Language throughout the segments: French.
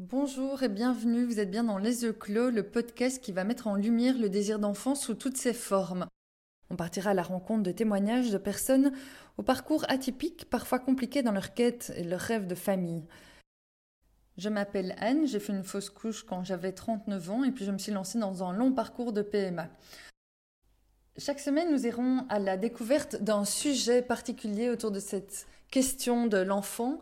Bonjour et bienvenue, vous êtes bien dans Les yeux clos, le podcast qui va mettre en lumière le désir d'enfant sous toutes ses formes. On partira à la rencontre de témoignages de personnes au parcours atypique, parfois compliqué dans leur quête et leur rêve de famille. Je m'appelle Anne, j'ai fait une fausse couche quand j'avais 39 ans et puis je me suis lancée dans un long parcours de PMA. Chaque semaine, nous irons à la découverte d'un sujet particulier autour de cette question de l'enfant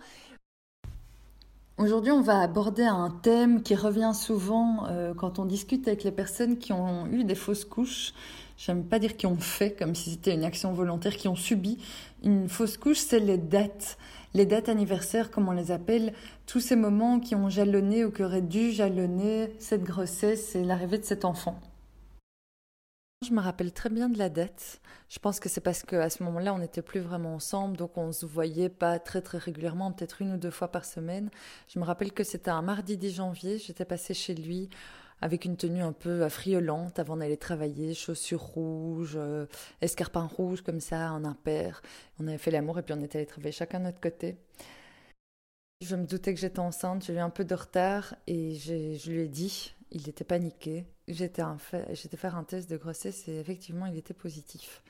Aujourd'hui, on va aborder un thème qui revient souvent euh, quand on discute avec les personnes qui ont eu des fausses couches. J'aime pas dire qui ont fait, comme si c'était une action volontaire, qui ont subi une fausse couche, c'est les dates. Les dates anniversaires, comme on les appelle, tous ces moments qui ont jalonné ou qui auraient dû jalonner cette grossesse et l'arrivée de cet enfant. Je me rappelle très bien de la date. Je pense que c'est parce qu'à ce moment-là, on n'était plus vraiment ensemble, donc on se voyait pas très très régulièrement, peut-être une ou deux fois par semaine. Je me rappelle que c'était un mardi 10 janvier, j'étais passée chez lui avec une tenue un peu affriolante avant d'aller travailler, chaussures rouges, euh, escarpins rouges comme ça, en impair. On avait fait l'amour et puis on était allés travailler chacun de notre côté. Je me doutais que j'étais enceinte, j'ai eu un peu de retard et je lui ai dit, il était paniqué. J'étais faire un test de grossesse et effectivement, il était positif.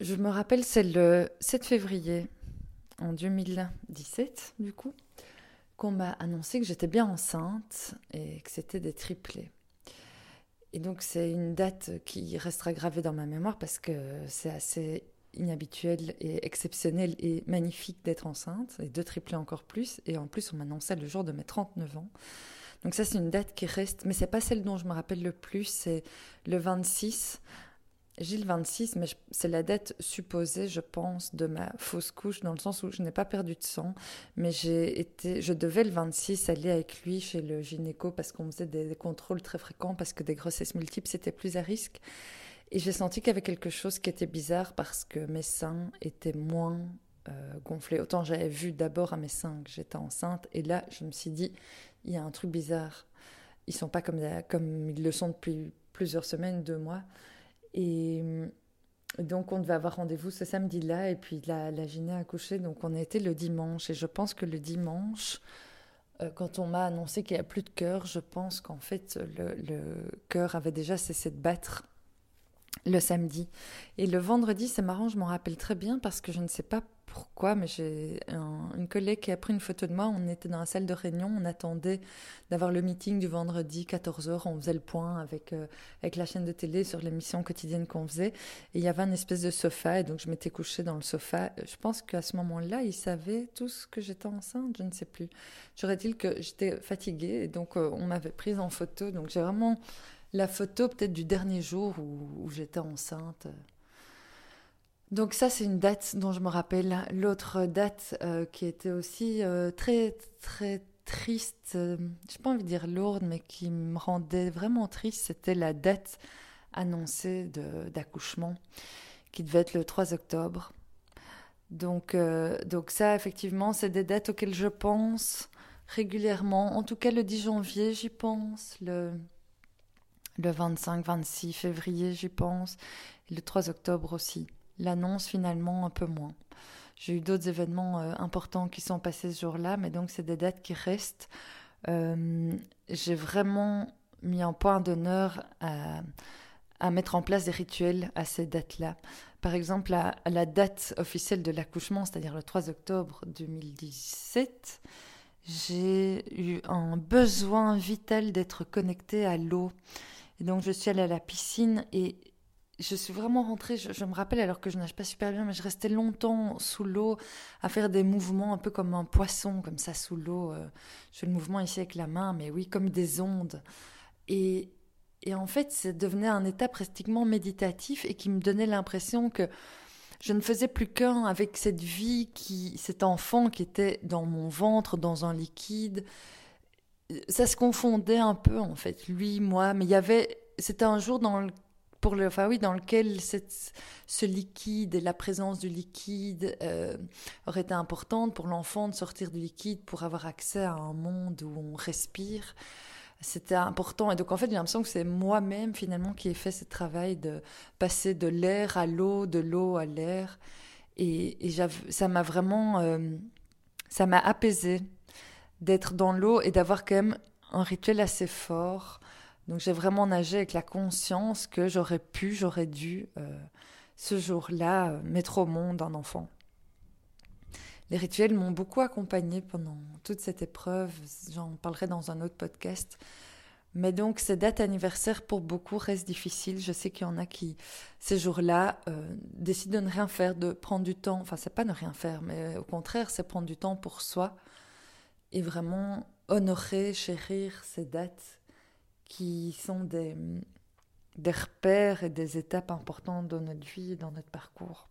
Je me rappelle, c'est le 7 février en 2017, du coup, qu'on m'a annoncé que j'étais bien enceinte et que c'était des triplés. Et donc, c'est une date qui restera gravée dans ma mémoire parce que c'est assez inhabituel et exceptionnel et magnifique d'être enceinte, et deux triplés encore plus. Et en plus, on m'annonçait le jour de mes 39 ans. Donc ça, c'est une date qui reste, mais c'est pas celle dont je me rappelle le plus, c'est le 26. J'ai le 26, mais c'est la date supposée, je pense, de ma fausse couche, dans le sens où je n'ai pas perdu de sang, mais j'ai été, je devais le 26 aller avec lui chez le gynéco parce qu'on faisait des, contrôles très fréquents, parce que des grossesses multiples, c'était plus à risque. Et j'ai senti qu'il y avait quelque chose qui était bizarre parce que mes seins étaient moins euh, gonflés. Autant j'avais vu d'abord à mes seins que j'étais enceinte, et là, je me suis dit, il y a un truc bizarre. Ils sont pas comme, comme ils le sont depuis plusieurs semaines, deux mois. Et donc, on devait avoir rendez-vous ce samedi-là, et puis la, la gyné a accouché, donc on été le dimanche. Et je pense que le dimanche, euh, quand on m'a annoncé qu'il n'y a plus de cœur, je pense qu'en fait, le, le cœur avait déjà cessé de battre le samedi. Et le vendredi, c'est marrant, je m'en rappelle très bien parce que je ne sais pas pourquoi, mais j'ai une collègue qui a pris une photo de moi. On était dans la salle de réunion, on attendait d'avoir le meeting du vendredi 14h. On faisait le point avec, euh, avec la chaîne de télé sur l'émission quotidienne qu'on faisait. Et il y avait un espèce de sofa, et donc je m'étais couchée dans le sofa. Je pense qu'à ce moment-là, ils savaient tous que j'étais enceinte, je ne sais plus. J'aurais-il que j'étais fatiguée, et donc euh, on m'avait prise en photo. Donc j'ai vraiment la photo peut-être du dernier jour où, j'étais enceinte. Donc ça, c'est une date dont je me rappelle. L'autre date euh, qui était aussi euh, très, très triste, euh, je n'ai pas envie de dire lourde, mais qui me rendait vraiment triste, c'était la date annoncée d'accouchement, qui devait être le 3 octobre. Donc, donc ça, effectivement, c'est des dates auxquelles je pense régulièrement. En tout cas, le 10 janvier, j'y pense. Le le 25-26 février, j'y pense, le 3 octobre aussi. L'annonce finalement un peu moins. J'ai eu d'autres événements euh, importants qui sont passés ce jour-là, mais donc c'est des dates qui restent. Euh, j'ai vraiment mis un point d'honneur à, à, mettre en place des rituels à ces dates-là. Par exemple, à, à, la date officielle de l'accouchement, c'est-à-dire le 3 octobre 2017, j'ai eu un besoin vital d'être connectée à l'eau. Et donc je suis allée à la piscine et je suis vraiment rentrée, je, me rappelle alors que je nage pas super bien, mais je restais longtemps sous l'eau à faire des mouvements un peu comme un poisson, comme ça sous l'eau. Euh. je fais le mouvement ici avec la main, mais oui, comme des ondes. Et, et en fait, ça devenait un état pratiquement méditatif et qui me donnait l'impression que je ne faisais plus qu'un avec cette vie, qui, cet enfant qui était dans mon ventre, dans un liquide, ça se confondait un peu en fait, lui, moi, mais il y avait, c'était un jour dans le, pour le, enfin oui, dans lequel cette, ce liquide et la présence du liquide euh, aurait été importante pour l'enfant de sortir du liquide pour avoir accès à un monde où on respire. C'était important. Et donc, en fait, j'ai l'impression que c'est moi-même, finalement, qui ai fait ce travail de passer de l'air à l'eau, de l'eau à l'air. Et, ça m'a vraiment. Euh, ça m'a apaisé d'être dans l'eau et d'avoir quand même un rituel assez fort. Donc j'ai vraiment nagé avec la conscience que j'aurais pu, j'aurais dû euh, ce jour-là euh, mettre au monde un enfant. Les rituels m'ont beaucoup accompagnée pendant toute cette épreuve, j'en parlerai dans un autre podcast. Mais donc ces dates anniversaires pour beaucoup restent difficiles. Je sais qu'il y en a qui, ces jours-là, euh, décident de ne rien faire, de prendre du temps. Enfin, c'est pas ne rien faire, mais au contraire, c'est prendre du temps pour soi et vraiment honorer, chérir ces dates qui sont des, repères et des étapes importantes dans notre vie et dans notre parcours.